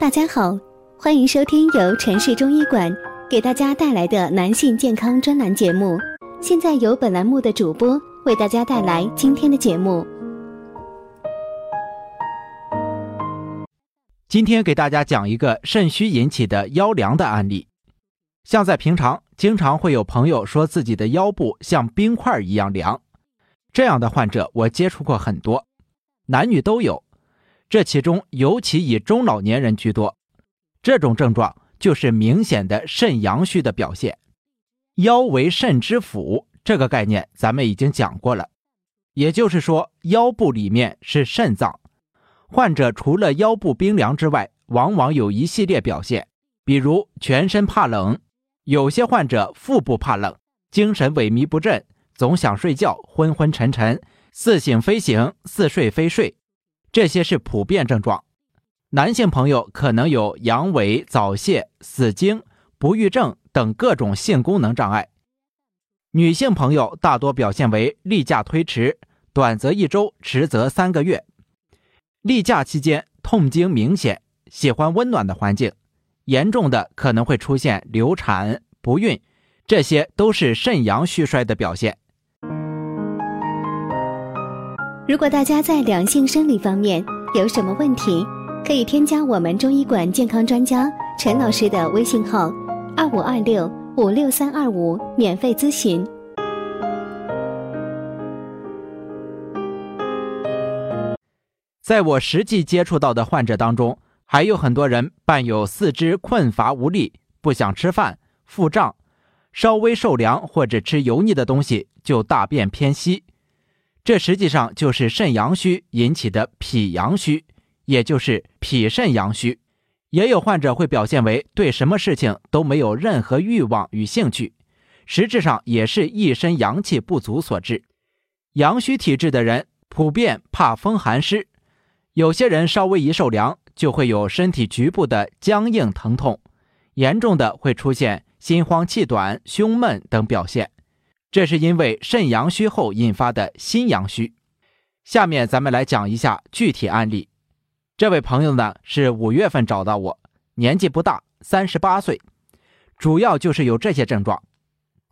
大家好，欢迎收听由城市中医馆给大家带来的男性健康专栏节目。现在由本栏目的主播为大家带来今天的节目。今天给大家讲一个肾虚引起的腰凉的案例。像在平常，经常会有朋友说自己的腰部像冰块一样凉，这样的患者我接触过很多，男女都有。这其中尤其以中老年人居多，这种症状就是明显的肾阳虚的表现。腰为肾之府，这个概念咱们已经讲过了，也就是说腰部里面是肾脏。患者除了腰部冰凉之外，往往有一系列表现，比如全身怕冷，有些患者腹部怕冷，精神萎靡不振，总想睡觉，昏昏沉沉，似醒非醒，似睡非睡。这些是普遍症状，男性朋友可能有阳痿、早泄、死精、不育症等各种性功能障碍；女性朋友大多表现为例假推迟，短则一周，迟则三个月。例假期间痛经明显，喜欢温暖的环境，严重的可能会出现流产、不孕，这些都是肾阳虚衰的表现。如果大家在两性生理方面有什么问题，可以添加我们中医馆健康专家陈老师的微信号：二五二六五六三二五，免费咨询。在我实际接触到的患者当中，还有很多人伴有四肢困乏无力、不想吃饭、腹胀，稍微受凉或者吃油腻的东西就大便偏稀。这实际上就是肾阳虚引起的脾阳虚，也就是脾肾阳虚。也有患者会表现为对什么事情都没有任何欲望与兴趣，实质上也是一身阳气不足所致。阳虚体质的人普遍怕风寒湿，有些人稍微一受凉就会有身体局部的僵硬疼痛，严重的会出现心慌气短、胸闷等表现。这是因为肾阳虚后引发的心阳虚。下面咱们来讲一下具体案例。这位朋友呢是五月份找到我，年纪不大，三十八岁，主要就是有这些症状。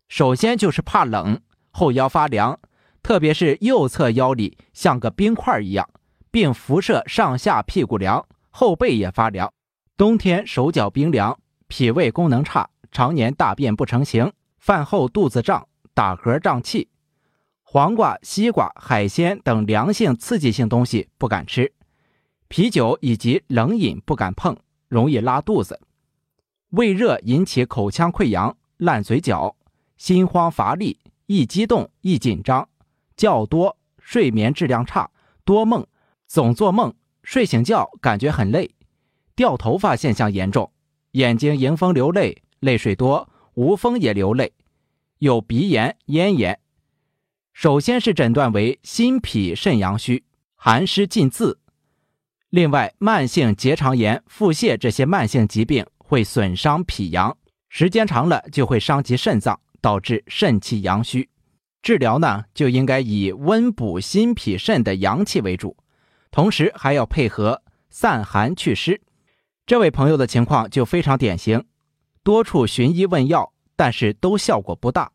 首先就是怕冷，后腰发凉，特别是右侧腰里像个冰块一样，并辐射上下屁股凉，后背也发凉。冬天手脚冰凉，脾胃功能差，常年大便不成形，饭后肚子胀。打嗝胀气，黄瓜、西瓜、海鲜等凉性刺激性东西不敢吃，啤酒以及冷饮不敢碰，容易拉肚子。胃热引起口腔溃疡、烂嘴角，心慌乏力，易激动、易紧张，觉多，睡眠质量差，多梦，总做梦，睡醒觉感觉很累，掉头发现象严重，眼睛迎风流泪，泪水多，无风也流泪。有鼻炎、咽炎，首先是诊断为心脾肾阳虚，寒湿浸渍。另外，慢性结肠炎、腹泻这些慢性疾病会损伤脾阳，时间长了就会伤及肾脏，导致肾气阳虚。治疗呢，就应该以温补心脾肾的阳气为主，同时还要配合散寒祛湿。这位朋友的情况就非常典型，多处寻医问药。但是都效果不大，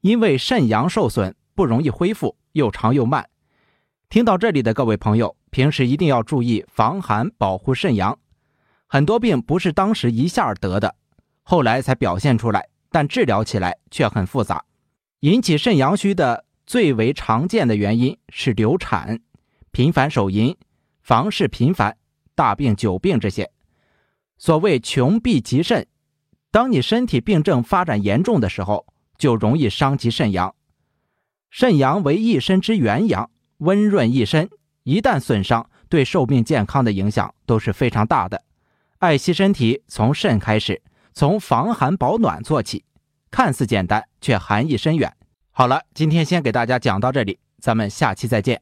因为肾阳受损不容易恢复，又长又慢。听到这里的各位朋友，平时一定要注意防寒，保护肾阳。很多病不是当时一下得的，后来才表现出来，但治疗起来却很复杂。引起肾阳虚的最为常见的原因是流产、频繁手淫、房事频繁、大病久病这些。所谓穷必极肾。当你身体病症发展严重的时候，就容易伤及肾阳。肾阳为一身之元阳，温润一身，一旦损伤，对寿命健康的影响都是非常大的。爱惜身体，从肾开始，从防寒保暖做起，看似简单，却含义深远。好了，今天先给大家讲到这里，咱们下期再见。